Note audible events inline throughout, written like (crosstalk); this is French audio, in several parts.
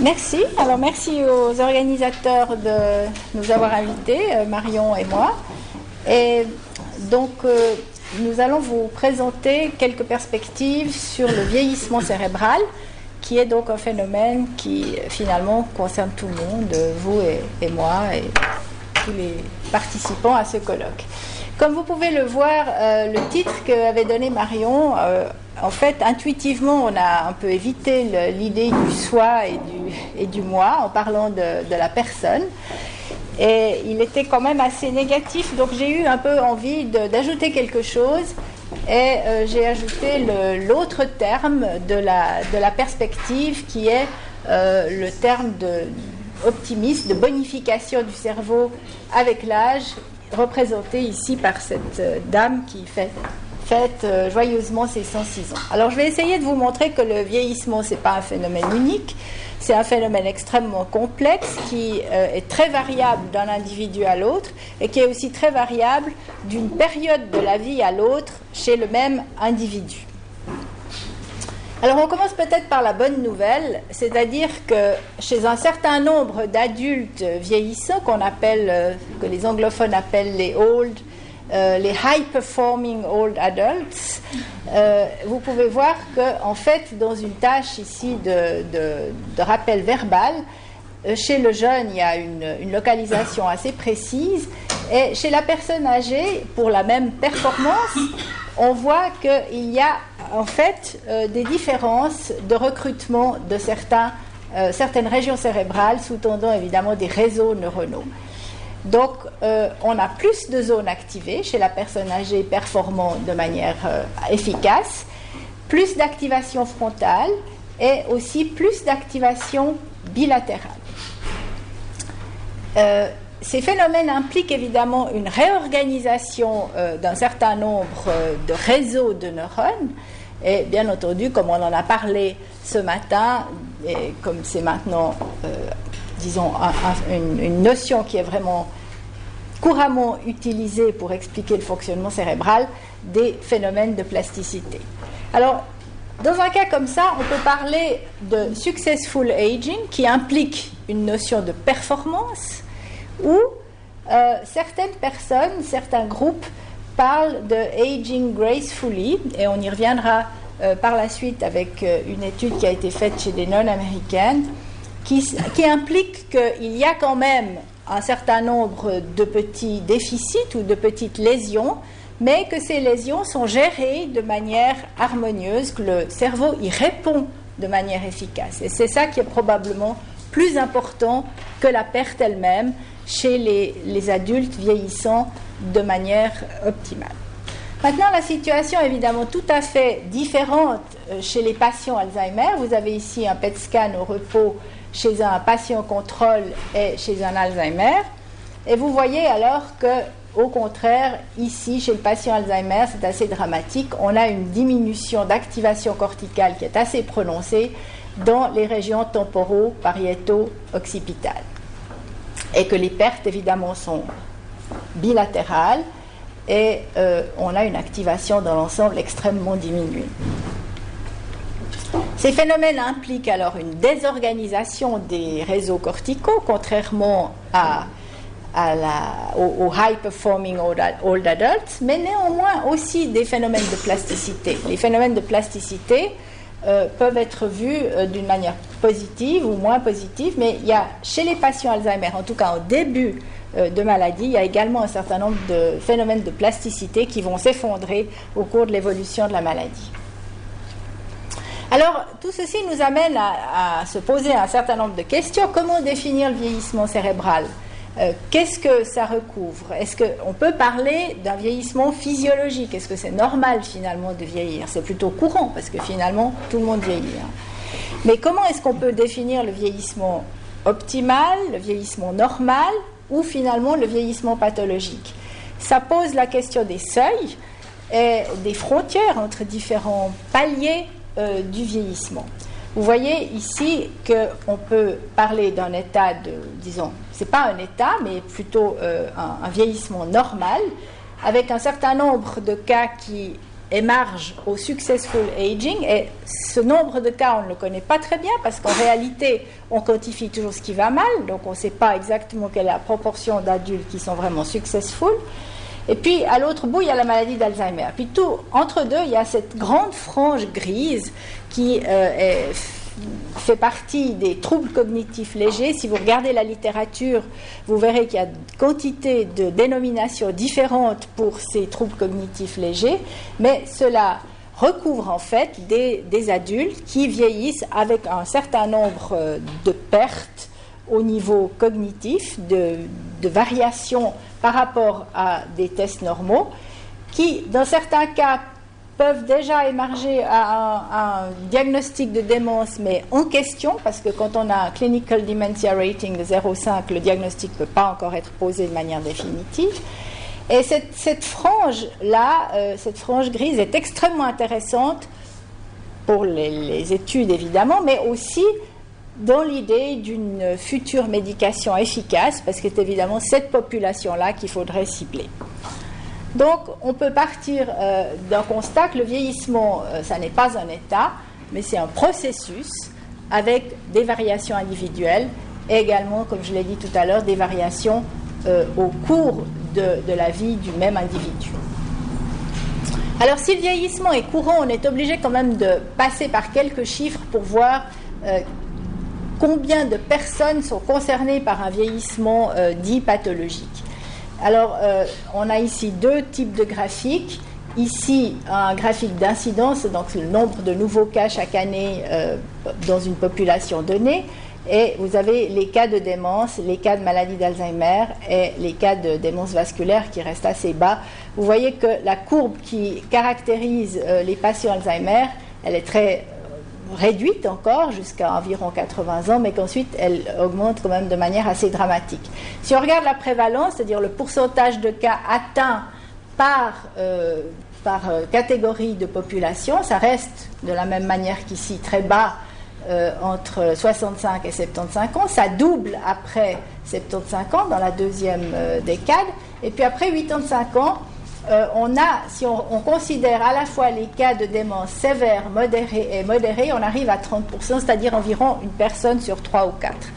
Merci. Alors merci aux organisateurs de nous avoir invités, euh, Marion et moi. Et donc euh, nous allons vous présenter quelques perspectives sur le vieillissement cérébral, qui est donc un phénomène qui finalement concerne tout le monde, vous et, moi et tous les participants à ce colloque. Comme vous pouvez le voir, euh, le titre qu'avait donné Marion, euh, en fait, intuitivement, on a un peu évité l'idée du soi et du, moi en parlant de, la personne. Et il était quand même assez négatif, donc j'ai eu un peu envie d'ajouter quelque chose. Et euh, j'ai ajouté l'autre terme de la, perspective qui est euh, le terme de de bonification du cerveau avec l'âge, représenté ici par cette euh, dame qui fait fête joyeusement ses 106 ans. Alors je vais essayer de vous montrer que le vieillissement, ce n'est pas un phénomène unique, c'est un phénomène extrêmement complexe qui euh, est très variable d'un individu à l'autre et qui est aussi très variable d'une période de la vie à l'autre chez le même individu. Alors on commence peut-être par la bonne nouvelle, c'est-à-dire que chez un certain nombre d'adultes vieillissants qu'on appelle, euh, que les anglophones appellent les old euh, les high performing old adults, euh, vous pouvez voir que en fait dans une tâche ici de, rappel verbal, euh, chez le jeune il y a une, localisation assez précise et chez la personne âgée pour la même performance, on voit qu'il y a en fait des différences de recrutement de certaines régions cérébrales sous-tendant évidemment des réseaux neuronaux. Donc, euh, on a plus de zones activées chez la personne âgée performant de manière euh, efficace, plus d'activation frontale et aussi plus d'activation bilatérale. Euh, ces phénomènes impliquent évidemment une réorganisation d'un certain nombre de réseaux de neurones. Et bien entendu, comme on en a parlé ce matin, et comme c'est maintenant disons, une, notion qui est vraiment couramment utilisée pour expliquer le fonctionnement cérébral des phénomènes de plasticité. Alors, dans un cas comme ça, on peut parler de successful aging qui implique une notion de performance ou euh, certaines personnes, certains groupes parlent de aging gracefully et on y reviendra euh, par la suite avec euh, une étude qui a été faite chez des non-américaines qui, implique qu'il y a quand même un certain nombre de petits déficits ou de petites lésions, mais que ces lésions sont gérées de manière harmonieuse, que le cerveau y répond de manière efficace. Et c'est ça qui est probablement plus important que la perte elle-même chez les, les, adultes vieillissants de manière optimale. Maintenant, la situation est évidemment tout à fait différente euh, chez les patients Alzheimer. Vous avez ici un PET scan au repos chez un patient contrôle et chez un Alzheimer. Et vous voyez alors que, au contraire, ici, chez le patient Alzheimer, c'est assez dramatique. On a une diminution d'activation corticale qui est assez prononcée dans les régions temporo-pariéto-occipitales. Et que les pertes, évidemment, sont bilatérales et euh, on a une activation dans l'ensemble extrêmement diminuée. Ces phénomènes impliquent alors une désorganisation des réseaux corticaux, contrairement à, aux, high performing old adults, mais néanmoins aussi des phénomènes de plasticité. Les phénomènes de plasticité euh, peuvent être vus euh, d'une manière positive ou moins positive, mais il y a chez les patients Alzheimer, en tout cas au début euh, de maladie, il y a également un certain nombre de phénomènes de plasticité qui vont s'effondrer au cours de l'évolution de la maladie. Alors, tout ceci nous amène à, se poser un certain nombre de questions. Comment définir le vieillissement cérébral? Euh, Qu'est-ce que ça recouvre? Est-ce qu'on peut parler d'un vieillissement physiologique? Est-ce que c'est normal finalement de vieillir? C'est plutôt courant parce que finalement tout le monde vieillit. Hein. Mais comment est-ce qu'on peut définir le vieillissement optimal, le vieillissement normal ou finalement le vieillissement pathologique? Ça pose la question des seuils et des frontières entre différents paliers euh, du vieillissement. Vous voyez ici qu'on peut parler d'un état de, disons, c'est pas un état, mais plutôt euh, un, vieillissement normal, avec un certain nombre de cas qui émarge au successful aging. Et ce nombre de cas, on ne le connaît pas très bien parce qu'en réalité, on quantifie toujours ce qui va mal. Donc on ne sait pas exactement quelle est la proportion d'adultes qui sont vraiment successful. Et puis à l'autre bout, il y a la maladie d'Alzheimer. Puis tout entre deux, il y a cette grande frange grise qui euh, fait partie des troubles cognitifs légers. Si vous regardez la littérature, vous verrez qu'il y a quantité de dénominations différentes pour ces troubles cognitifs légers, mais cela recouvre en fait des, adultes qui vieillissent avec un certain nombre euh, de pertes au niveau cognitif, de, de variations par rapport à des tests normaux, qui, dans certains cas, peuvent déjà émerger à un, diagnostic de démence, mais en question, parce que quand on a un clinical dementia rating de 0,5, le diagnostic ne peut pas encore être posé de manière définitive. Et cette, frange-là, euh, cette frange grise est extrêmement intéressante pour les études évidemment, mais aussi dans l'idée d'une future médication efficace, parce que c'est évidemment cette population-là qu'il faudrait cibler. Donc, on peut partir euh, d'un constat que le vieillissement, euh, ça n'est pas un état, mais c'est un processus avec des variations individuelles et également, comme je l'ai dit tout à l'heure, des variations euh, au cours de, de, la vie du même individu. Alors, si le vieillissement est courant, on est obligé quand même de passer par quelques chiffres pour voir combien de personnes sont concernées par un vieillissement euh, dit pathologique. Alors, euh, on a ici deux types de graphiques. Ici, un graphique d'incidence, donc le nombre de nouveaux cas chaque année euh, dans une population donnée. Et vous avez les cas de démence, les cas de maladie d'Alzheimer et les cas de démence vasculaire qui restent assez bas. Vous voyez que la courbe qui caractérise les patients Alzheimer, elle est très réduite encore jusqu'à environ 80 ans, mais qu'ensuite elle augmente quand même de manière assez dramatique. Si on regarde la prévalence, c'est-à-dire le pourcentage de cas atteints par, euh, par euh, catégorie de population, ça reste de la même manière qu'ici très bas euh, entre 65 et 75 ans, ça double après 75 ans dans la deuxième décade, et puis après 85 ans, euh, on a, si on, considère à la fois les cas de démence sévère, modérée et modérée, on arrive à 30%, c'est-à-dire environ une personne sur trois ou quatre.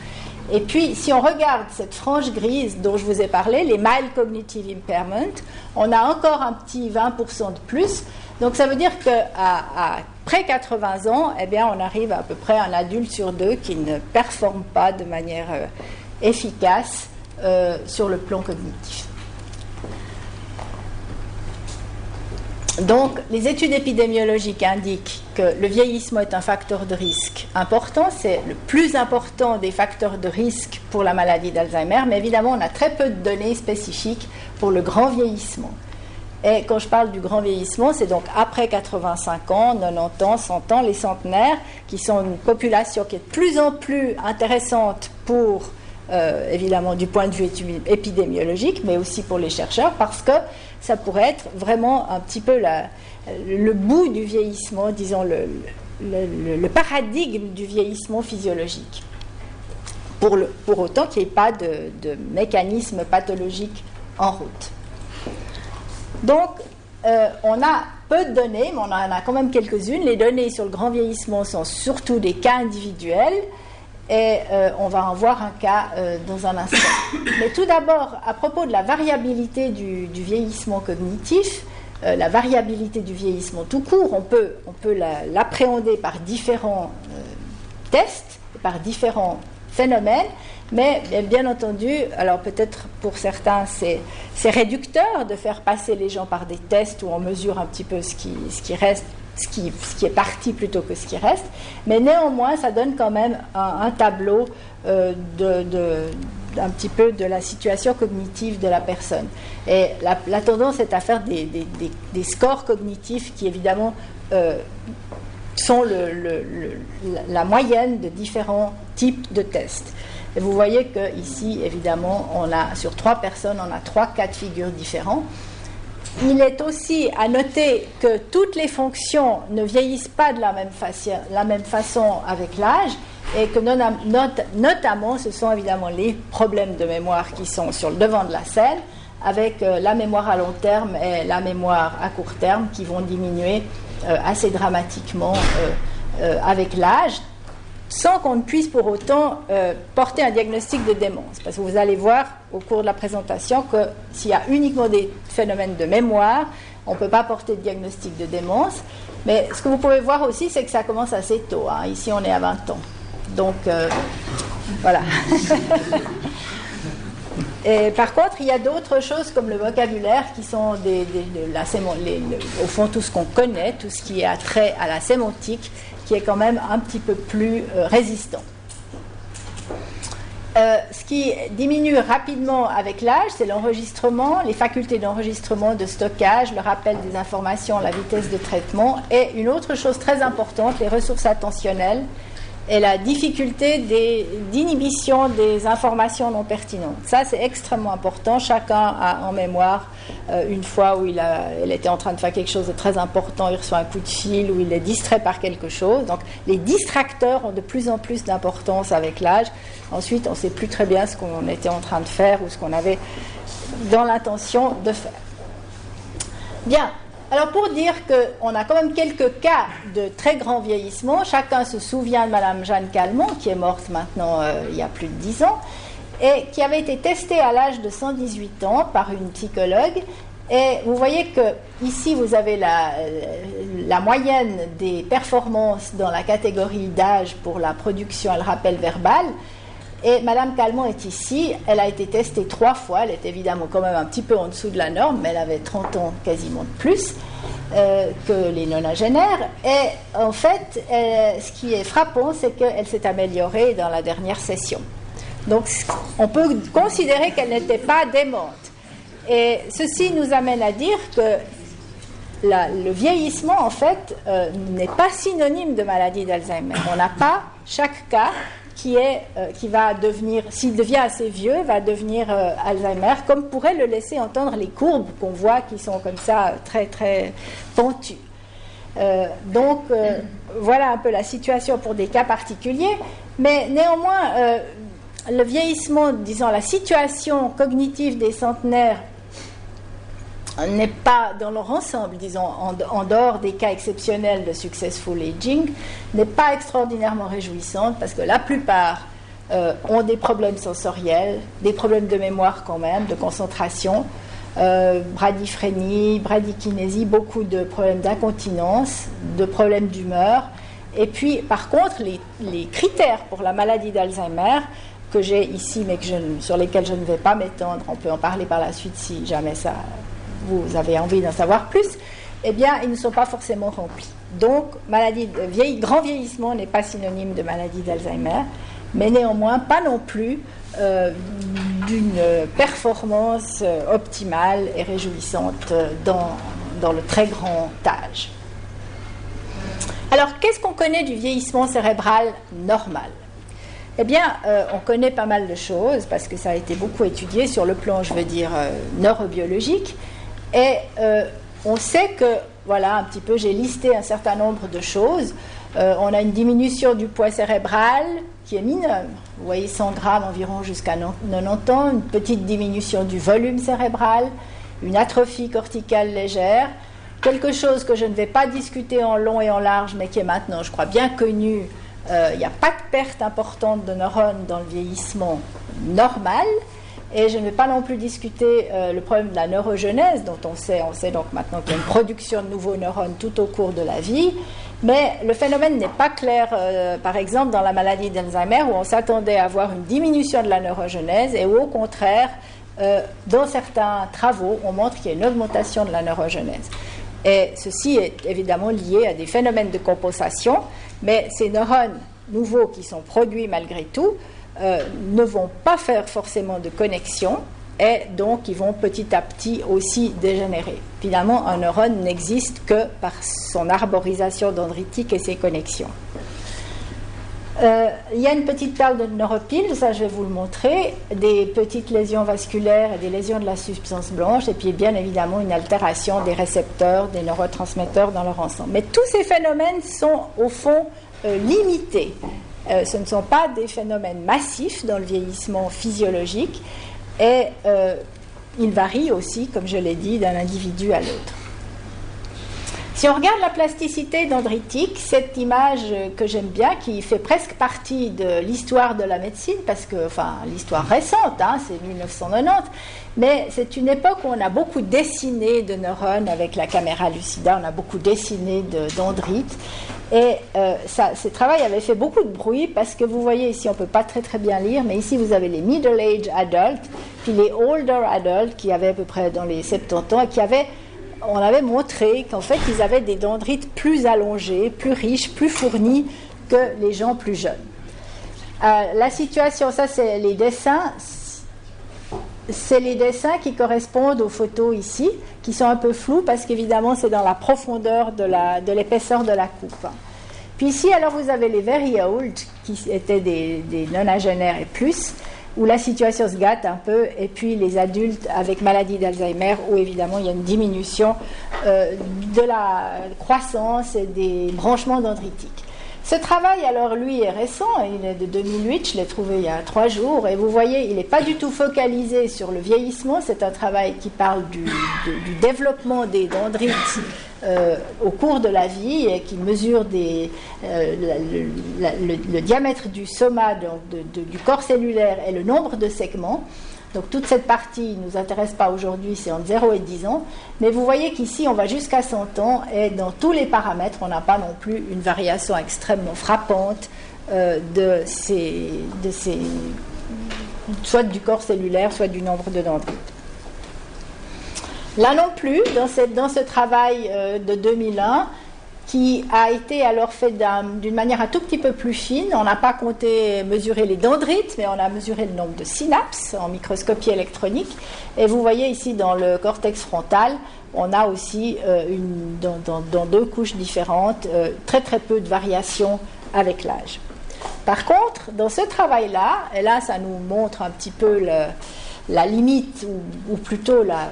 Et puis, si on regarde cette frange grise dont je vous ai parlé, les mild cognitive impairment, on a encore un petit 20% de plus. Donc, ça veut dire qu'à près 80 ans, eh bien, on arrive à peu près à un adulte sur deux qui ne performe pas de manière euh, efficace euh, sur le plan cognitif. Donc, les études épidémiologiques indiquent que le vieillissement est un facteur de risque important. C'est le plus important des facteurs de risque pour la maladie d'Alzheimer, mais évidemment, on a très peu de données spécifiques pour le grand vieillissement. Et quand je parle du grand vieillissement, c'est donc après 85 ans, 90 ans, 100 ans, les centenaires, qui sont une population qui est de plus en plus intéressante pour, euh, évidemment, du point de vue épidémiologique, mais aussi pour les chercheurs, parce que ça pourrait être vraiment un petit peu le bout du vieillissement, disons le, paradigme du vieillissement physiologique. Pour, autant qu'il n'y ait pas de, mécanisme pathologique en route. Donc, euh, on a peu de données, mais on en a quand même quelques-unes. Les données sur le grand vieillissement sont surtout des cas individuels et euh, on va en voir un cas euh, dans un instant. (coughs) Mais tout d'abord, à propos de la variabilité du, vieillissement cognitif, euh, la variabilité du vieillissement tout court, on peut, l'appréhender par différents tests, par différents phénomènes, mais bien entendu, alors peut-être pour certains c'est réducteur de faire passer les gens par des tests où on mesure un petit peu ce qui reste ce qui, est parti plutôt que ce qui reste. Mais néanmoins, ça donne quand même un, tableau euh, un petit peu de la situation cognitive de la personne. Et la, tendance est à faire des, scores cognitifs qui, évidemment, euh, sont la moyenne de différents types de tests. Et vous voyez que ici, évidemment, on a sur trois personnes, on a trois cas de figure différents. Il est aussi à noter que toutes les fonctions ne vieillissent pas de la même, façon, avec l'âge et que notamment ce sont évidemment les problèmes de mémoire qui sont sur le devant de la scène avec la mémoire à long terme et la mémoire à court terme qui vont diminuer assez dramatiquement avec l'âge, sans qu'on ne puisse pour autant porter un diagnostic de démence. Parce que vous allez voir au cours de la présentation que s'il y a uniquement des phénomènes de mémoire, on ne peut pas porter de diagnostic de démence. Mais ce que vous pouvez voir aussi, c'est que ça commence assez tôt. Hein. Ici, on est à 20 ans. Donc, euh, voilà. (laughs) Et par contre, il y a d'autres choses comme le vocabulaire qui sont de la, au fond tout ce qu'on connaît, tout ce qui est attrait à la sémantique, est quand même un petit peu plus euh, résistant. Euh, ce qui diminue rapidement avec l'âge, c'est l'enregistrement, les facultés d'enregistrement, de stockage, le rappel des informations, la vitesse de traitement, et une autre chose très importante, les ressources attentionnelles et la difficulté d'inhibition des, informations non pertinentes. Ça, c'est extrêmement important. Chacun a en mémoire euh, une fois où il, a, était en train de faire quelque chose de très important, il reçoit un coup de fil, ou il est distrait par quelque chose. Donc, les distracteurs ont de plus en plus d'importance avec l'âge. Ensuite, on ne sait plus très bien ce qu'on était en train de faire ou ce qu'on avait dans l'intention de faire. Bien, alors pour dire qu'on a quand même quelques cas de très grand vieillissement, chacun se souvient de Madame Jeanne Calmont, qui est morte maintenant euh, il y a plus de 10 ans, et qui avait été testée à l'âge de 118 ans par une psychologue. Et vous voyez que ici vous avez la, la moyenne des performances dans la catégorie d'âge pour la production et le rappel verbal. Et Madame Calmont est ici. Elle a été testée trois fois. Elle est évidemment quand même un petit peu en dessous de la norme, mais elle avait 30 ans quasiment de plus euh, que les nonagénaires. Et en fait, euh, ce qui est frappant, c'est qu'elle s'est améliorée dans la dernière session. Donc, on peut considérer qu'elle n'était pas démente. Et ceci nous amène à dire que le vieillissement, en fait, euh, n'est pas synonyme de maladie d'Alzheimer. On n'a pas chaque cas qui, est, euh, qui va devenir, s'il devient assez vieux, va devenir euh, Alzheimer, comme pourrait le laisser entendre les courbes qu'on voit qui sont comme ça très très pentues. Euh, donc voilà un peu la situation pour des cas particuliers, mais néanmoins le vieillissement, disons la situation cognitive des centenaires n'est pas dans leur ensemble, disons, en, dehors des cas exceptionnels de successful aging, n'est pas extraordinairement réjouissante parce que la plupart euh, ont des problèmes sensoriels, des problèmes de mémoire quand même, de concentration, euh, bradyphrénie, bradykinésie, beaucoup de problèmes d'incontinence, de problèmes d'humeur. Et puis, par contre, les, critères pour la maladie d'Alzheimer que j'ai ici, mais que sur lesquels je ne vais pas m'étendre, on peut en parler par la suite si jamais ça vous avez envie d'en savoir plus, eh bien, ils ne sont pas forcément remplis. Donc, maladie grand vieillissement n'est pas synonyme de maladie d'Alzheimer, mais néanmoins pas non plus euh, d'une performance euh, optimale et réjouissante dans, dans le très grand âge. Alors, qu'est-ce qu'on connaît du vieillissement cérébral normal? Eh bien, euh, on connaît pas mal de choses parce que ça a été beaucoup étudié sur le plan, je veux dire, neurobiologique. Et euh, on sait que, voilà, un petit peu, j'ai listé un certain nombre de choses. Euh, on a une diminution du poids cérébral qui est mineure. Vous voyez, 100 grammes environ jusqu'à 90 ans, une petite diminution du volume cérébral, une atrophie corticale légère, quelque chose que je ne vais pas discuter en long et en large, mais qui est maintenant, je crois, bien connu. Euh, il n'y a pas de perte importante de neurones dans le vieillissement normal. Et je ne vais pas non plus discuter euh, le problème de la neurogenèse, dont on sait, on sait donc maintenant qu'il y a une production de nouveaux neurones tout au cours de la vie. Mais le phénomène n'est pas clair, euh, par exemple, dans la maladie d'Alzheimer, où on s'attendait à avoir une diminution de la neurogenèse, et où au contraire, euh, dans certains travaux, on montre qu'il y a une augmentation de la neurogenèse. Et ceci est évidemment lié à des phénomènes de compensation, mais ces neurones nouveaux qui sont produits malgré tout euh, ne vont pas faire forcément de connexion et donc ils vont petit à petit aussi dégénérer. Finalement, un neurone n'existe que par son arborisation dendritique et ses connexions. Euh, il y a une petite perle de neuropile, ça je vais vous le montrer, des petites lésions vasculaires et des lésions de la substance blanche, et puis bien évidemment une altération des récepteurs, des neurotransmetteurs dans leur ensemble. Mais tous ces phénomènes sont au fond euh, limités euh, ce ne sont pas des phénomènes massifs dans le vieillissement physiologique et euh, il varie aussi, comme je l'ai dit, d'un individu à l'autre. Si on regarde la plasticité dendritique, cette image que j'aime bien, qui fait presque partie de l'histoire de la médecine, parce que, enfin, l'histoire récente, hein, c'est 1990, mais c'est une époque où on a beaucoup dessiné de neurones avec la caméra lucida, on a beaucoup dessiné de dendrites, et euh, ça, ce travail avait fait beaucoup de bruit parce que vous voyez ici, on ne peut pas très très bien lire, mais ici vous avez les middle-age adults, puis les older adults qui avaient à peu près dans les 70 ans et qui avaient on avait montré qu'en fait, ils avaient des dendrites plus allongés, plus riches, plus fournis que les gens plus jeunes. Euh, la situation, ça c'est les dessins, c'est les dessins qui correspondent aux photos ici, qui sont un peu flous parce qu'évidemment c'est dans la profondeur de l'épaisseur de, la coupe. Puis ici, alors vous avez les very old, qui étaient des, des nonagénaires et plus, où la situation se gâte un peu, et puis les adultes avec maladie d'Alzheimer, où évidemment il y a une diminution euh, de la croissance et des branchements dendritiques. Ce travail, alors, lui, est récent, il est de 2008, je l'ai trouvé il y a trois jours, et vous voyez, il n'est pas du tout focalisé sur le vieillissement, c'est un travail qui parle du, développement des dendrites euh, au cours de la vie et qui mesure euh, le, diamètre du soma, du corps cellulaire et le nombre de segments. Donc toute cette partie ne nous intéresse pas aujourd'hui, c'est entre 0 et 10 ans. Mais vous voyez qu'ici, on va jusqu'à 100 ans et dans tous les paramètres, on n'a pas non plus une variation extrêmement frappante euh, de, ces, de ces, soit du corps cellulaire, soit du nombre de dendrites. Là non plus, dans, cette, dans ce travail euh, de 2001, qui a été alors fait d'une manière un tout petit peu plus fine. On n'a pas compté mesurer les dendrites, mais on a mesuré le nombre de synapses en microscopie électronique. Et vous voyez ici dans le cortex frontal, on a aussi euh, dans, deux couches différentes euh, très très peu de variations avec l'âge. Par contre, dans ce travail-là, et là ça nous montre un petit peu la limite, ou plutôt la,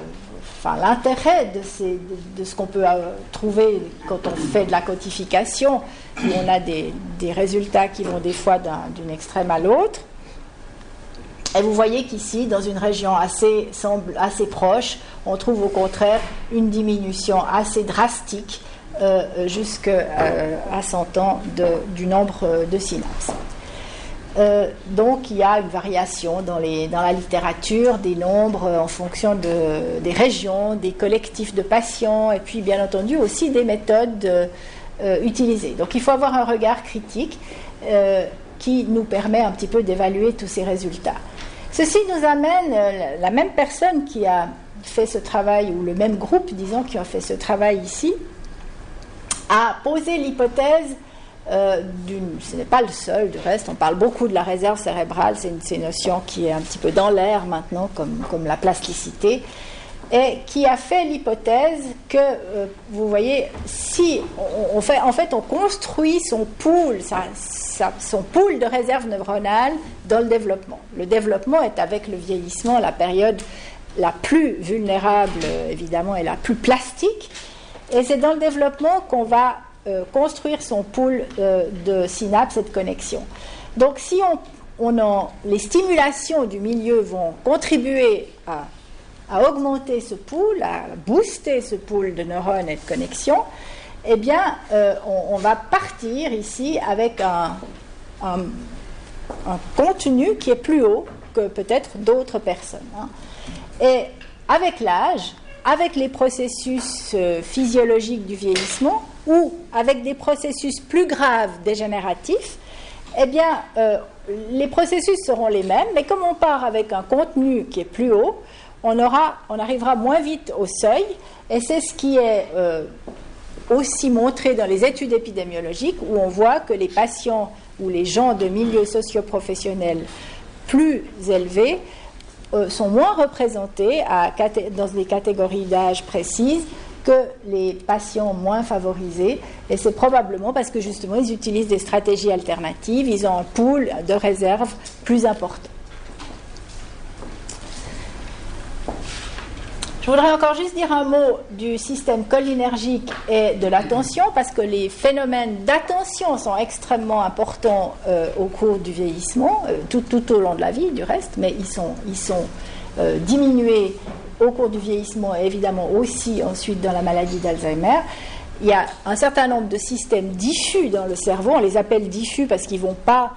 l'intérêt de, ce qu'on peut euh, trouver quand on fait de la codification, où on a des, résultats qui vont des fois d'une extrême à l'autre. Et vous voyez qu'ici, dans une région assez proche, on trouve au contraire une diminution assez drastique euh, jusqu'à euh, 100 ans du nombre de synapses. Euh, donc il y a une variation dans, la littérature des nombres euh, en fonction des régions, des collectifs de patients et puis bien entendu aussi des méthodes euh, utilisées. Donc il faut avoir un regard critique qui nous permet un petit peu d'évaluer tous ces résultats. Ceci nous amène, la même personne qui a fait ce travail, ou le même groupe, disons, qui a fait ce travail ici, a posé l'hypothèse euh, ce n'est pas le seul, du reste, on parle beaucoup de la réserve cérébrale, c'est une, notion qui est un petit peu dans l'air maintenant, comme, comme, la plasticité, et qui a fait l'hypothèse que, euh, vous voyez, si on, fait, en fait, on construit son pool, son pool de réserve neuronale dans le développement. Le développement est avec le vieillissement la période la plus vulnérable, évidemment, et la plus plastique, et c'est dans le développement qu'on va euh, construire son pool euh, de synapses et de connexions. Donc si on, les stimulations du milieu vont contribuer à, augmenter ce pool, à booster ce pool de neurones et de connexions, eh bien, euh, on, va partir ici avec un, un, contenu qui est plus haut que peut-être d'autres personnes. Hein. Et avec l'âge, avec les processus physiologiques du vieillissement, ou avec des processus plus graves dégénératifs, eh bien, euh, les processus seront les mêmes, mais comme on part avec un contenu qui est plus haut, on, aura, on arrivera moins vite au seuil, et c'est ce qui est euh, aussi montré dans les études épidémiologiques, où on voit que les patients ou les gens de milieux socioprofessionnels plus élevés euh, sont moins représentés dans des catégories d'âge précises que les patients moins favorisés. Et c'est probablement parce que justement, ils utilisent des stratégies alternatives, ils ont un pool de réserve plus important. Je voudrais encore juste dire un mot du système cholinergique et de l'attention, parce que les phénomènes d'attention sont extrêmement importants euh, au cours du vieillissement, euh, tout, au long de la vie du reste, mais ils sont, ils sont euh, diminués au cours du vieillissement et évidemment aussi ensuite dans la maladie d'Alzheimer, il y a un certain nombre de systèmes diffus dans le cerveau. On les appelle diffus parce qu'ils ne vont pas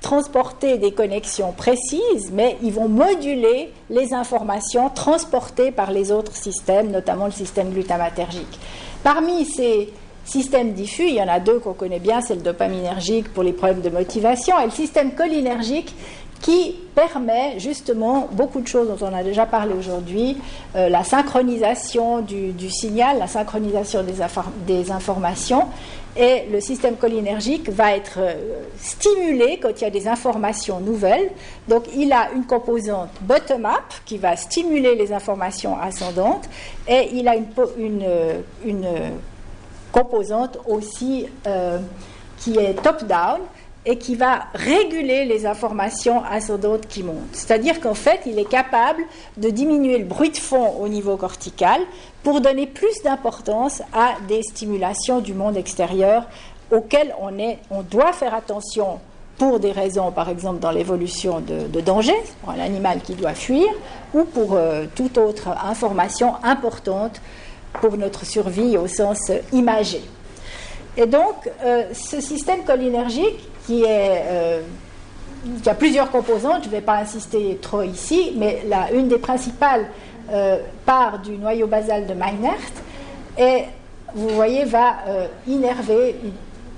transporter des connexions précises, mais ils vont moduler les informations transportées par les autres systèmes, notamment le système glutamatergique. Parmi ces systèmes diffus, il y en a deux qu'on connaît bien, c'est le dopaminergique pour les problèmes de motivation et le système cholinergique qui permet justement beaucoup de choses dont on a déjà parlé aujourd'hui, euh, la synchronisation du, signal, la synchronisation des, des, informations, et le système cholinergique va être euh, stimulé quand il y a des informations nouvelles. Donc il a une composante bottom-up qui va stimuler les informations ascendantes, et il a une, une, composante aussi euh, qui est top-down et qui va réguler les informations ascendantes qui montent. C'est-à-dire qu'en fait, il est capable de diminuer le bruit de fond au niveau cortical pour donner plus d'importance à des stimulations du monde extérieur auxquelles on, est, on doit faire attention pour des raisons, par exemple, dans l'évolution de, danger, pour un animal qui doit fuir, ou pour euh, toute autre information importante pour notre survie au sens imagé. Et donc, euh, ce système cholinergique, euh, qui a plusieurs composantes, je ne vais pas insister trop ici, mais la, une des principales euh, part du noyau basal de Meinert et, vous voyez, va innerver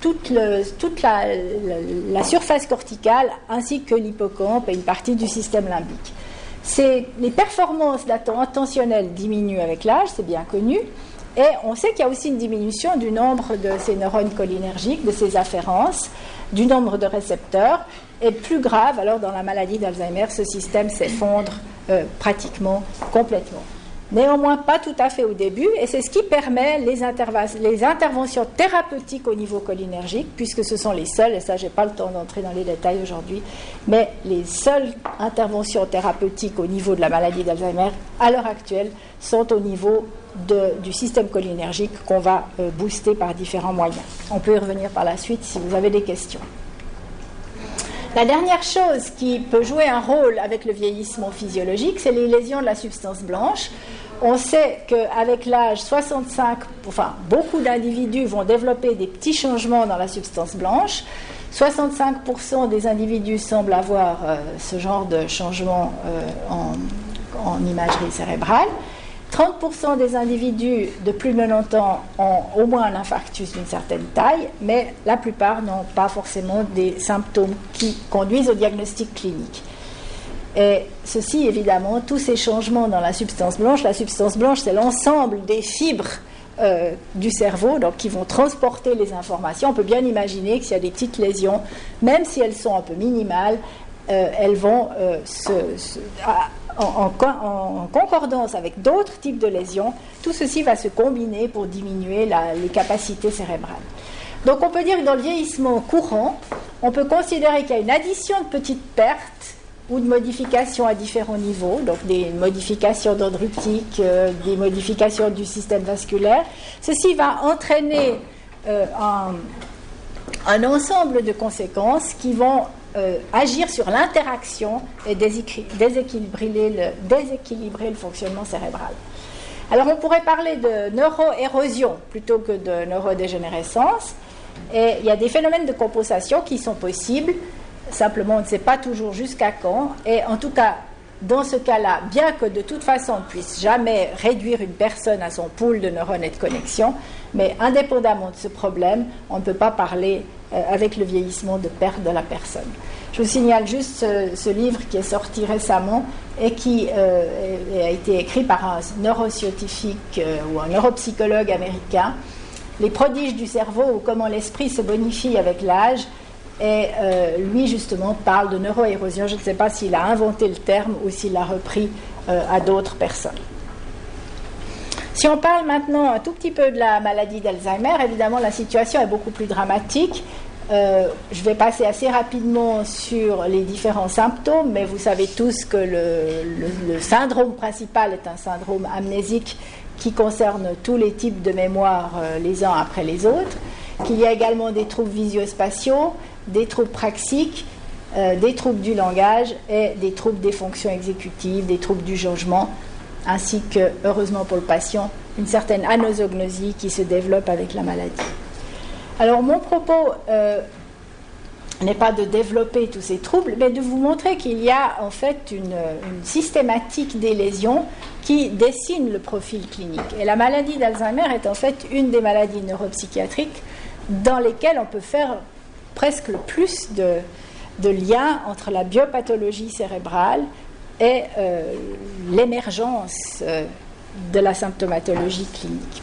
toute, la, surface corticale ainsi que l'hippocampe et une partie du système limbique. Les performances attentionnelles diminuent avec l'âge, c'est bien connu. Et on sait qu'il y a aussi une diminution du nombre de ces neurones cholinergiques, de ces afférences, du nombre de récepteurs. Et plus grave, alors dans la maladie d'Alzheimer, ce système s'effondre euh, pratiquement complètement. Néanmoins, pas tout à fait au début, et c'est ce qui permet les, interventions thérapeutiques au niveau cholinergique, puisque ce sont les seules, et ça, je n'ai pas le temps d'entrer dans les détails aujourd'hui, mais les seules interventions thérapeutiques au niveau de la maladie d'Alzheimer, à l'heure actuelle, sont au niveau du système cholinergique qu'on va euh, booster par différents moyens. On peut y revenir par la suite si vous avez des questions. La dernière chose qui peut jouer un rôle avec le vieillissement physiologique, c'est les lésions de la substance blanche. On sait qu'avec l'âge, 65, enfin beaucoup d'individus vont développer des petits changements dans la substance blanche. 65% des individus semblent avoir euh, ce genre de changement euh, en imagerie cérébrale. 30% des individus de plus de 90 ans ont au moins un infarctus d'une certaine taille, mais la plupart n'ont pas forcément des symptômes qui conduisent au diagnostic clinique. Et ceci, évidemment, tous ces changements dans la substance blanche, la substance blanche, c'est l'ensemble des fibres euh, du cerveau, qui vont transporter les informations. On peut bien imaginer que s'il y a des petites lésions, même si elles sont un peu minimales, euh, elles vont euh, se, en, concordance avec d'autres types de lésions, tout ceci va se combiner pour diminuer les capacités cérébrales. Donc on peut dire que dans le vieillissement courant, on peut considérer qu'il y a une addition de petites pertes ou de modifications à différents niveaux, donc des modifications dendritiques, euh, des modifications du système vasculaire. Ceci va entraîner euh, un, ensemble de conséquences qui vont euh, agir sur l'interaction et déséquilibrer le, déséquilibrer le fonctionnement cérébral. Alors on pourrait parler de neuroérosion plutôt que de neurodégénérescence. Et il y a des phénomènes de compensation qui sont possibles. Simplement, on ne sait pas toujours jusqu'à quand. Et en tout cas, dans ce cas-là, bien que de toute façon on ne puisse jamais réduire une personne à son pool de neurones et de connexion, mais indépendamment de ce problème, on ne peut pas parler euh, avec le vieillissement de perte de la personne. Je vous signale juste ce, livre qui est sorti récemment et qui euh, a été écrit par un neuroscientifique euh, ou un neuropsychologue américain, Les prodiges du cerveau ou comment l'esprit se bonifie avec l'âge. Et lui, justement, parle de neuroérosion. Je ne sais pas s'il a inventé le terme ou s'il l'a repris à d'autres personnes. Si on parle maintenant un tout petit peu de la maladie d'Alzheimer, évidemment la situation est beaucoup plus dramatique. Euh, je vais passer assez rapidement sur les différents symptômes, mais vous savez tous que le, syndrome principal est un syndrome amnésique qui concerne tous les types de mémoire euh, les uns après les autres, qu'il y a également des troubles visio-spatiaux, des troubles praxiques, euh, des troubles du langage et des troubles des fonctions exécutives, des troubles du jugement, ainsi que, heureusement pour le patient, une certaine anosognosie qui se développe avec la maladie. Alors mon propos euh, n'est pas de développer tous ces troubles, mais de vous montrer qu'il y a en fait une, systématique des lésions qui dessine le profil clinique. Et la maladie d'Alzheimer est en fait une des maladies neuropsychiatriques dans lesquelles on peut faire presque le plus de, liens entre la biopathologie cérébrale et euh, l'émergence euh, de la symptomatologie clinique.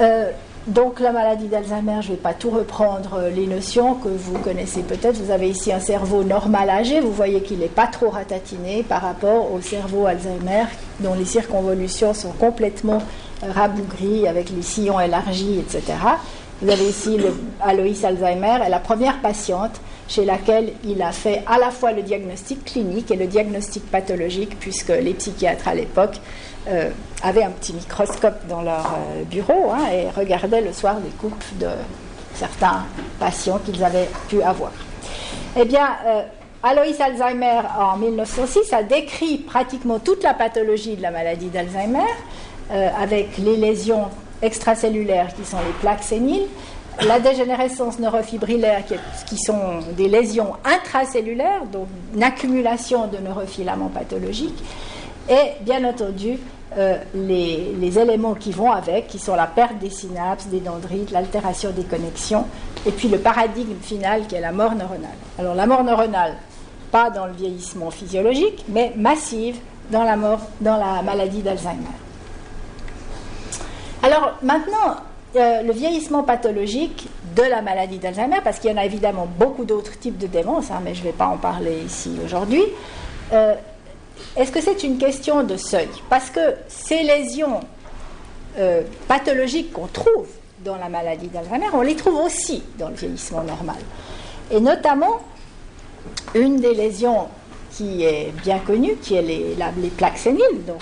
Euh, donc la maladie d'Alzheimer, je ne vais pas tout reprendre les notions que vous connaissez peut-être. Vous avez ici un cerveau normal âgé, vous voyez qu'il n'est pas trop ratatiné par rapport au cerveau Alzheimer dont les circonvolutions sont complètement rabougries avec les sillons élargis, etc. Vous avez ici le Aloïs Alzheimer et la première patiente chez laquelle il a fait à la fois le diagnostic clinique et le diagnostic pathologique puisque les psychiatres à l'époque euh, avaient un petit microscope dans leur euh, bureau hein, et regardaient le soir les coupes de certains patients qu'ils avaient pu avoir. Eh bien, euh, Alois Alzheimer, en 1906, a décrit pratiquement toute la pathologie de la maladie d'Alzheimer, avec les lésions extracellulaires qui sont les plaques séniles, la dégénérescence neurofibrillaire qui, sont des lésions intracellulaires, donc une accumulation de neurofilaments pathologiques, et bien entendu euh, les, éléments qui vont avec, qui sont la perte des synapses, des dendrites, l'altération des connexions, et puis le paradigme final qui est la mort neuronale. Alors la mort neuronale, pas dans le vieillissement physiologique, mais massive dans la maladie d'Alzheimer. Alors maintenant, euh, le vieillissement pathologique de la maladie d'Alzheimer, parce qu'il y en a évidemment beaucoup d'autres types de démence, hein, mais je ne vais pas en parler ici aujourd'hui. Euh, est-ce que c'est une question de seuil? Parce que ces lésions euh, pathologiques qu'on trouve dans la maladie d'Alzheimer, on les trouve aussi dans le vieillissement normal. Et notamment, une des lésions qui est bien connue, qui est les, plaques séniles. Donc,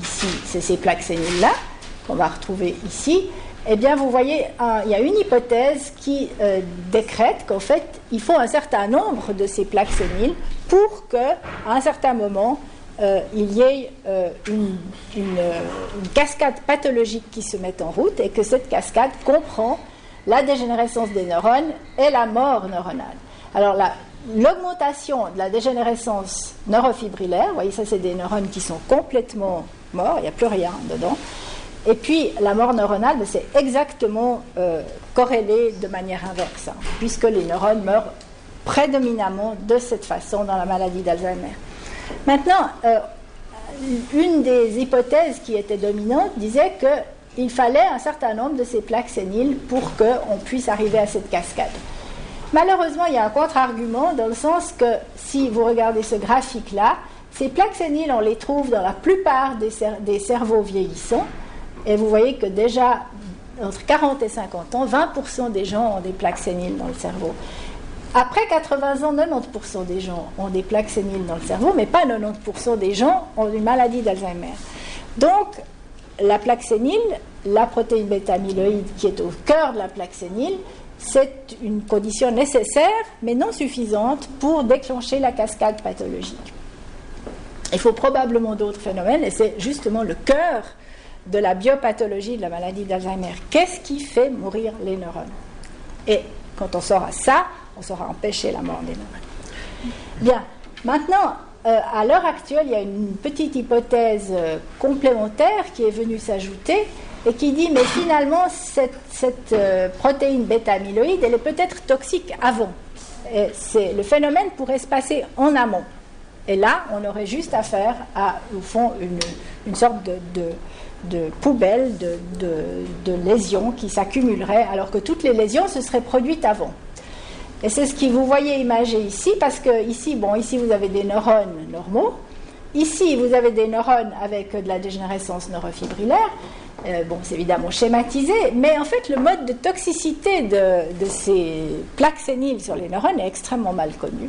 ici, c'est ces plaques séniles-là qu'on va retrouver ici. Eh bien, vous voyez, il y a une hypothèse qui décrète qu'en fait, il faut un certain nombre de ces plaques séniles pour qu'à un certain moment, euh, il y ait euh, une, cascade pathologique qui se mette en route et que cette cascade comprend la dégénérescence des neurones et la mort neuronale. Alors l'augmentation de la dégénérescence neurofibrillaire, vous voyez ça c'est des neurones qui sont complètement morts, il n'y a plus rien dedans. Et puis la mort neuronale, c'est exactement euh, corrélé de manière inverse, hein, puisque les neurones meurent prédominamment de cette façon dans la maladie d'Alzheimer. Maintenant, euh, une des hypothèses qui était dominante disait qu'il fallait un certain nombre de ces plaques séniles pour qu'on puisse arriver à cette cascade. Malheureusement, il y a un contre-argument dans le sens que si vous regardez ce graphique-là, ces plaques séniles, on les trouve dans la plupart des cerveaux vieillissants. Et vous voyez que déjà, entre 40 et 50 ans, 20% des gens ont des plaques séniles dans le cerveau. Après 80 ans, 90% des gens ont des plaques séniles dans le cerveau, mais pas 90% des gens ont une maladie d'Alzheimer. Donc, la plaque sénile, la protéine bêta-amyloïde qui est au cœur de la plaque sénile, c'est une condition nécessaire, mais non suffisante pour déclencher la cascade pathologique. Il faut probablement d'autres phénomènes, et c'est justement le cœur de la biopathologie de la maladie d'Alzheimer. Qu'est-ce qui fait mourir les neurones? Et quand on à ça, on saura empêcher la mort des neurones. Bien, maintenant, euh, à l'heure actuelle, il y a une petite hypothèse euh, complémentaire qui est venue s'ajouter et qui dit mais finalement cette, euh, protéine bêta-amyloïde, elle est peut-être toxique avant. Et le phénomène pourrait se passer en amont. Et là, on aurait juste affaire à, au fond, une, sorte de, de, de lésions qui s'accumuleraient, alors que toutes les lésions se seraient produites avant. Et c'est ce que vous voyez imagé ici, parce que ici, bon, ici vous avez des neurones normaux. Ici, vous avez des neurones avec de la dégénérescence neurofibrillaire. Euh, bon, c'est évidemment schématisé, mais en fait, le mode de toxicité de, ces plaques séniles sur les neurones est extrêmement mal connu.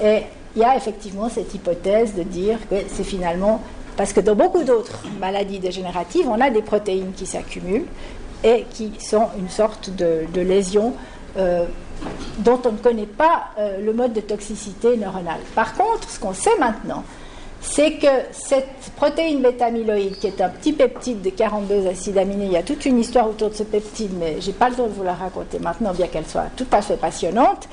Et il y a effectivement cette hypothèse de dire que c'est finalement parce que dans beaucoup d'autres maladies dégénératives, on a des protéines qui s'accumulent et qui sont une sorte de, lésion euh, dont on ne connaît pas euh, le mode de toxicité neuronale. Par contre, ce qu'on sait maintenant, c'est que cette protéine bêta-amyloïde, qui est un petit peptide de 42 acides aminés, il y a toute une histoire autour de ce peptide, mais je n'ai pas le temps de vous la raconter maintenant, bien qu'elle soit tout à fait passionnante,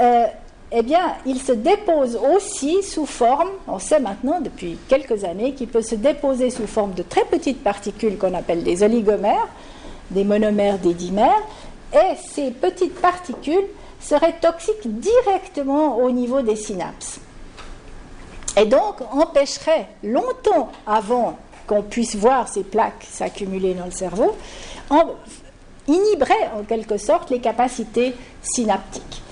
euh, eh bien, il se dépose aussi sous forme, on sait maintenant depuis quelques années qu'il peut se déposer sous forme de très petites particules qu'on appelle des oligomères, des monomères, des dimères, et ces petites particules seraient toxiques directement au niveau des synapses et donc empêcherait longtemps avant qu'on puisse voir ces plaques s'accumuler dans le cerveau, inhiberait en quelque sorte les capacités synaptiques.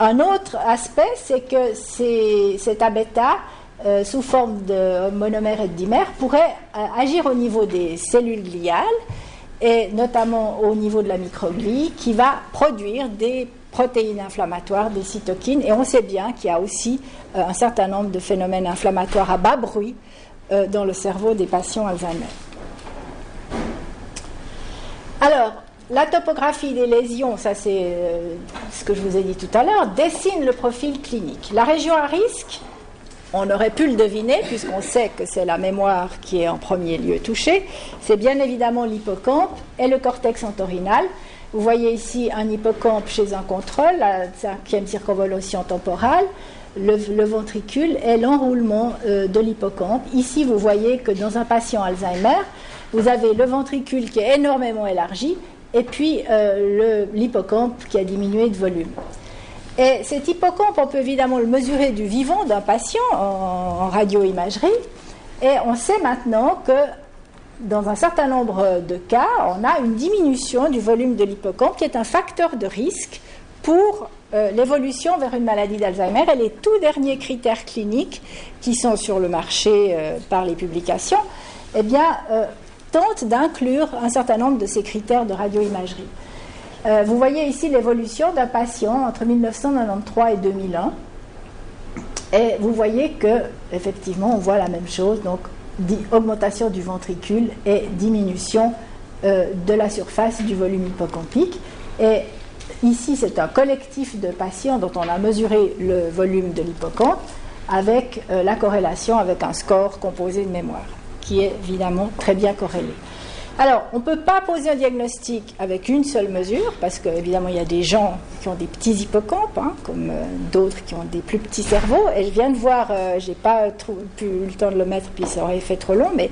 Un autre aspect, c'est que cet abêta, euh, sous forme de monomère et de dimère, pourrait euh, agir au niveau des cellules gliales et notamment au niveau de la microglie, qui va produire des protéines inflammatoires, des cytokines, et on sait bien qu'il y a aussi euh, un certain nombre de phénomènes inflammatoires à bas bruit dans le cerveau des patients Alzheimer. Alors, la topographie des lésions, ça c'est euh, ce que je vous ai dit tout à l'heure, dessine le profil clinique. La région à risque, on aurait pu le deviner puisqu'on sait que c'est la mémoire qui est en premier lieu touchée, c'est bien évidemment l'hippocampe et le cortex entorhinal. Vous voyez ici un hippocampe chez un contrôle, la cinquième circonvolution temporale le, ventricule et l'enroulement euh, de l'hippocampe. Ici, vous voyez que dans un patient Alzheimer, vous avez le ventricule qui est énormément élargi et puis euh, l'hippocampe qui a diminué de volume. Et cet hippocampe, on peut évidemment le mesurer du vivant d'un patient en, en radioimagerie. Et on sait maintenant que dans un certain nombre de cas, on a une diminution du volume de l'hippocampe qui est un facteur de risque pour euh, l'évolution vers une maladie d'Alzheimer et les tout derniers critères cliniques qui sont sur le marché euh, par les publications, eh bien, tentent d'inclure un certain nombre de ces critères de radioimagerie. vous voyez ici l'évolution d'un patient entre 1993 et 2001. Et vous voyez que, effectivement, on voit la même chose, donc augmentation du ventricule et diminution de la surface du volume hippocampique. Et Ici, c'est un collectif de patients dont on a mesuré le volume de l'hippocampe avec euh, la corrélation avec un score composé de mémoire, qui est évidemment très bien corrélé. Alors, on ne peut pas poser un diagnostic avec une seule mesure, parce qu'évidemment, il y a des gens qui ont des petits hippocampes, hein, comme euh, d'autres qui ont des plus petits cerveaux. Et je viens de voir, euh, je n'ai pas eu le temps de le mettre, puis ça aurait fait trop long, mais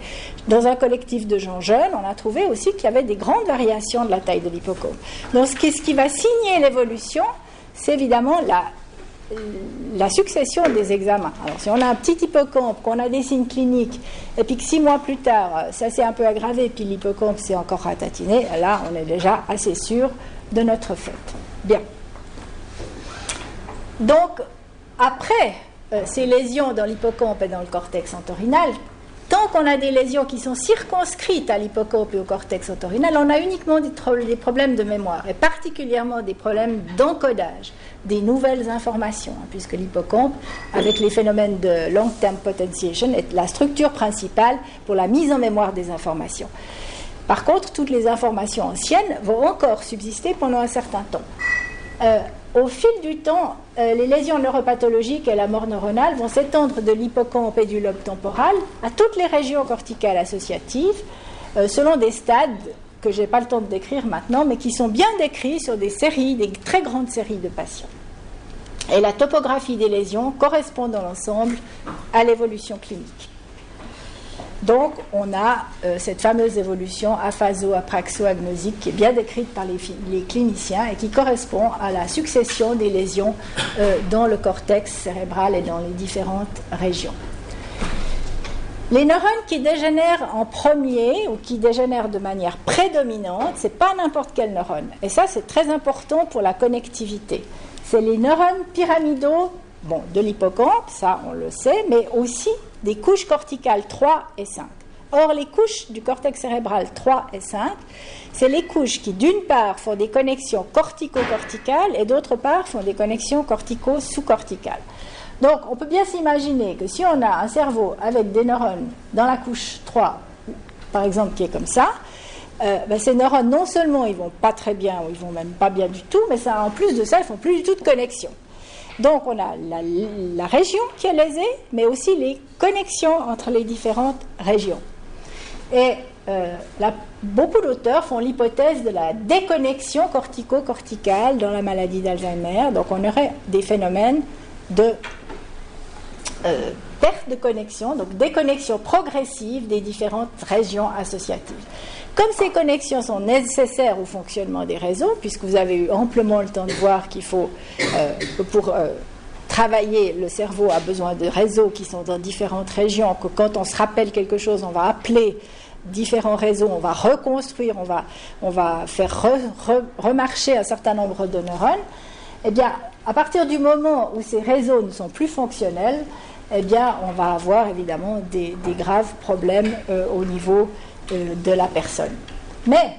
dans un collectif de gens jeunes, on a trouvé aussi qu'il y avait des grandes variations de la taille de l'hippocampe. Donc, ce qui va signer l'évolution, c'est évidemment la la succession des examens. Alors, si on a un petit hippocampe, qu'on a des signes cliniques, et puis que six mois plus tard, ça s'est un peu aggravé, puis l'hippocampe s'est encore ratatiné, là, on est déjà assez sûr de notre fait. Bien. Donc, après euh, ces lésions dans l'hippocampe et dans le cortex entorhinal, Tant qu'on a des lésions qui sont circonscrites à l'hippocampe et au cortex entorhinal, on a uniquement des, problèmes de mémoire, et particulièrement des problèmes d'encodage des nouvelles informations, hein, puisque l'hippocampe, avec les phénomènes de long-term potentiation, est la structure principale pour la mise en mémoire des informations. Par contre, toutes les informations anciennes vont encore subsister pendant un certain temps. Euh, au fil du temps, euh, les lésions neuropathologiques et la mort neuronale vont s'étendre de l'hippocampe et du lobe temporal à toutes les régions corticales associatives, euh, selon des stades que je n'ai pas le temps de décrire maintenant, mais qui sont bien décrits sur des séries, des très grandes séries de patients. Et la topographie des lésions correspond dans l'ensemble à l'évolution clinique. Donc, on a euh, cette fameuse évolution aphaso-apraxo-agnosique qui est bien décrite par les, cliniciens et qui correspond à la succession des lésions euh, dans le cortex cérébral et dans les différentes régions. Les neurones qui dégénèrent en premier ou qui dégénèrent de manière prédominante, ce n'est pas n'importe quel neurone. Et ça, c'est très important pour la connectivité. C'est les neurones pyramidaux de l'hippocampe, ça on le sait, mais aussi des couches corticales 3 et 5. Or, les couches du cortex cérébral 3 et 5, c'est les couches qui, d'une part, font des connexions cortico-corticales et d'autre part, font des connexions cortico-sous-corticales. Donc, on peut bien s'imaginer que si on a un cerveau avec des neurones dans la couche 3, par exemple, qui est comme ça, euh, ben, ces neurones, non seulement ils vont pas très bien, ou ils vont même pas bien du tout, mais ça, en plus de ça, ils font plus du tout de connexion. Donc on a la, région qui est lésée, mais aussi les connexions entre les différentes régions. Et euh, beaucoup d'auteurs font l'hypothèse de la déconnexion cortico-corticale dans la maladie d'Alzheimer. Donc on aurait des phénomènes de euh, perte de connexion, donc déconnexion progressive des différentes régions associatives. Comme ces connexions sont nécessaires au fonctionnement des réseaux, puisque vous avez eu amplement le temps de voir qu'il faut, euh, pour euh, travailler, le cerveau a besoin de réseaux qui sont dans différentes régions, que quand on se rappelle quelque chose, on va appeler différents réseaux, on va reconstruire, on va, faire remarcher un certain nombre de neurones, eh bien, à partir du moment où ces réseaux ne sont plus fonctionnels, eh bien, on va avoir évidemment des, graves problèmes euh, au niveau euh, de la personne. Mais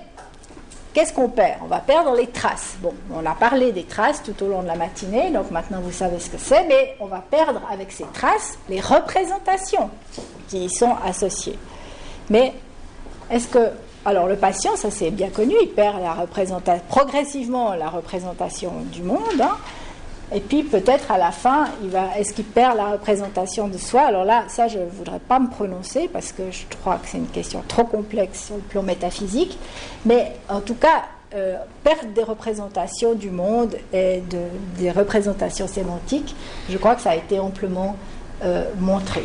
qu'est-ce qu'on perd? On va perdre les traces. Bon, on a parlé des traces tout au long de la matinée, donc maintenant vous savez ce que c'est, mais on va perdre avec ces traces les représentations qui y sont associées. Mais est-ce que alors le patient, ça c'est bien connu, il perd la représentation, progressivement la représentation du monde. Hein. Et puis peut-être à la fin, est-ce qu'il perd la représentation de soi? Alors là, ça, je ne voudrais pas me prononcer parce que je crois que c'est une question trop complexe sur le plan métaphysique. Mais en tout cas, euh, perte des représentations du monde et des représentations sémantiques, je crois que ça a été amplement euh, montré.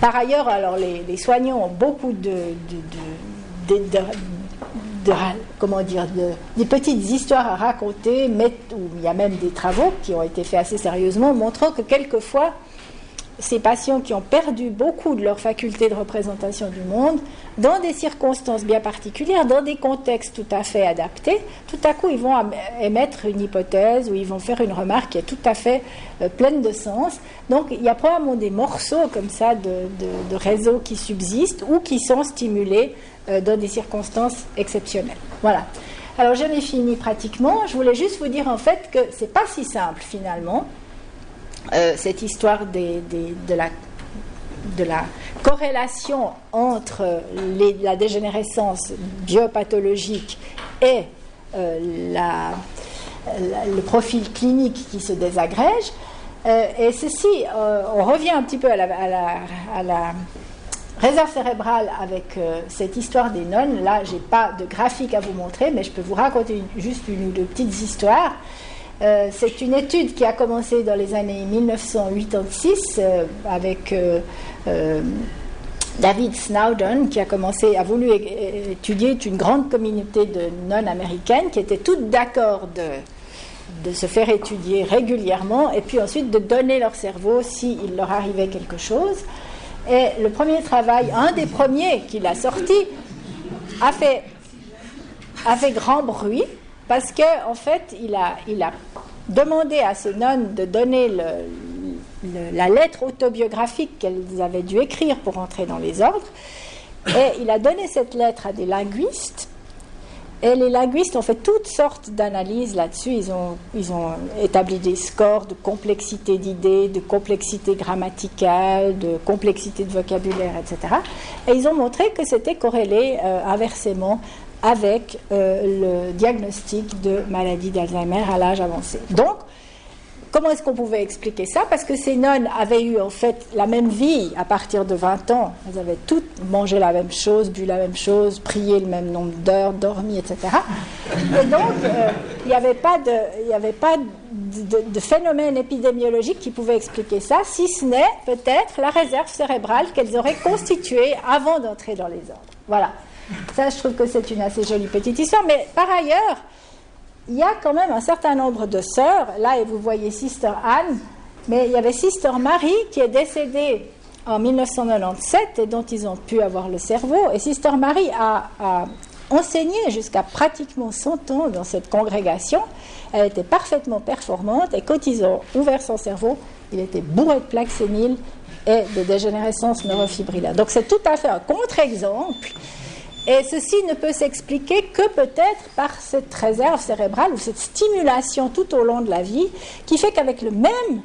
Par ailleurs, alors les, soignants ont beaucoup de comment dire, des petites histoires à raconter, mais, où il y a même des travaux qui ont été faits assez sérieusement, montrant que quelquefois, ces patients qui ont perdu beaucoup de leur faculté de représentation du monde, dans des circonstances bien particulières, dans des contextes tout à fait adaptés, tout à coup ils vont émettre une hypothèse ou ils vont faire une remarque qui est tout à fait euh, pleine de sens. Donc il y a probablement des morceaux comme ça de, réseaux qui subsistent ou qui sont stimulés euh, dans des circonstances exceptionnelles. Voilà. Alors j'en ai fini pratiquement. Je voulais juste vous dire en fait que c'est pas si simple finalement euh, cette histoire de, la, corrélation entre la dégénérescence biopathologique et euh, le profil clinique qui se désagrège. et ceci, on revient un petit peu à la, réserve cérébrale avec euh, cette histoire des nonnes. Là, j'ai pas de graphique à vous montrer, mais je peux vous raconter juste une ou deux petites histoires. Euh, c'est une étude qui a commencé dans les années 1986 euh, avec David Snowden, qui a commencé, a voulu étudier une grande communauté de nonnes américaines qui étaient toutes d'accord de, de se faire étudier régulièrement et puis ensuite de donner leur cerveau s'il leur arrivait quelque chose. Et le premier travail, un des premiers qu'il a sorti, a fait, a fait grand bruit parce qu'en en fait, il a, demandé à ces nonnes de donner la lettre autobiographique qu'elles avaient dû écrire pour entrer dans les ordres. Et il a donné cette lettre à des linguistes et les linguistes ont fait toutes sortes d'analyses là-dessus. Ils ont, ils ont établi des scores de complexité d'idées, de complexité grammaticale, de complexité de vocabulaire, etc. Et ils ont montré que c'était corrélé euh, inversement avec euh, le diagnostic de maladie d'Alzheimer à l'âge avancé. Donc, Comment est-ce qu'on pouvait expliquer ça? Parce que ces nonnes avaient eu en fait la même vie à partir de 20 ans. Elles avaient toutes mangé la même chose, bu la même chose, prié le même nombre d'heures, dormi, etc. Et donc, euh, il n'y avait pas, de, avait pas de, phénomène épidémiologique qui pouvait expliquer ça, si ce n'est peut-être la réserve cérébrale qu'elles auraient constituée avant d'entrer dans les ordres. Voilà. Ça, je trouve que c'est une assez jolie petite histoire. Mais par ailleurs, il y a quand même un certain nombre de sœurs. Là, vous voyez Sister Anne, mais il y avait Sister Marie qui est décédée en 1997 et dont ils ont pu avoir le cerveau. Et Sister Marie a, enseigné jusqu'à pratiquement 100 ans dans cette congrégation. Elle était parfaitement performante et quand ils ont ouvert son cerveau, il était bourré de plaques séniles et de dégénérescence neurofibrillaire. Donc c'est tout à fait un contre-exemple et ceci ne peut s'expliquer que peut-être par cette réserve cérébrale ou cette stimulation tout au long de la vie qui fait qu'avec le même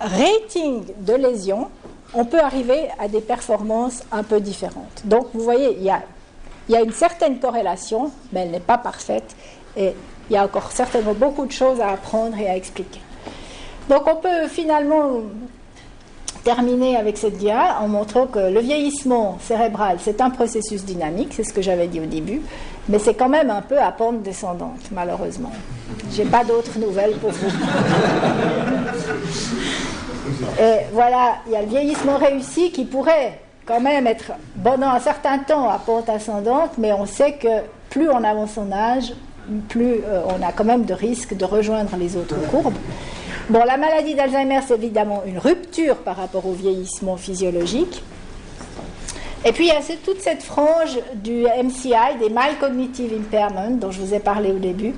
rating de lésions, on peut arriver à des performances un peu différentes. Donc vous voyez, il y a une certaine corrélation, mais elle n'est pas parfaite et il y a encore certainement beaucoup de choses à apprendre et à expliquer. Donc on peut finalement terminer avec cette dia en montrant que le vieillissement cérébral, c'est un processus dynamique, c'est ce que j'avais dit au début, mais c'est quand même un peu à pente descendante, malheureusement. J'ai pas d'autres nouvelles pour vous. (laughs) Et voilà, il y a le vieillissement réussi qui pourrait quand même être pendant un certain temps à pente ascendante, mais on sait que plus on avance son âge, plus euh, on a quand même de risques de rejoindre les autres courbes. Bon, la maladie d'Alzheimer, c'est évidemment une rupture par rapport au vieillissement physiologique. Et puis il y a toute cette frange du MCI, des Mild Cognitive Impairment, dont je vous ai parlé au début,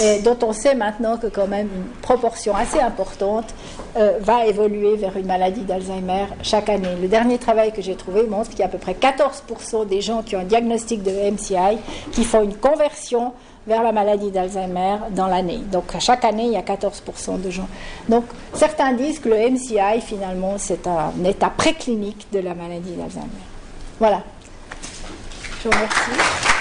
et dont on sait maintenant que quand même une proportion assez importante euh, va évoluer vers une maladie d'Alzheimer chaque année. Le dernier travail que j'ai trouvé montre qu'il y a à peu près 14% des gens qui ont un diagnostic de MCI qui font une conversion vers la maladie d'Alzheimer dans l'année. Donc chaque année, il y a 14% de gens. Donc certains disent que le MCI, finalement, c'est un état préclinique de la maladie d'Alzheimer. Voilà. Je vous remercie.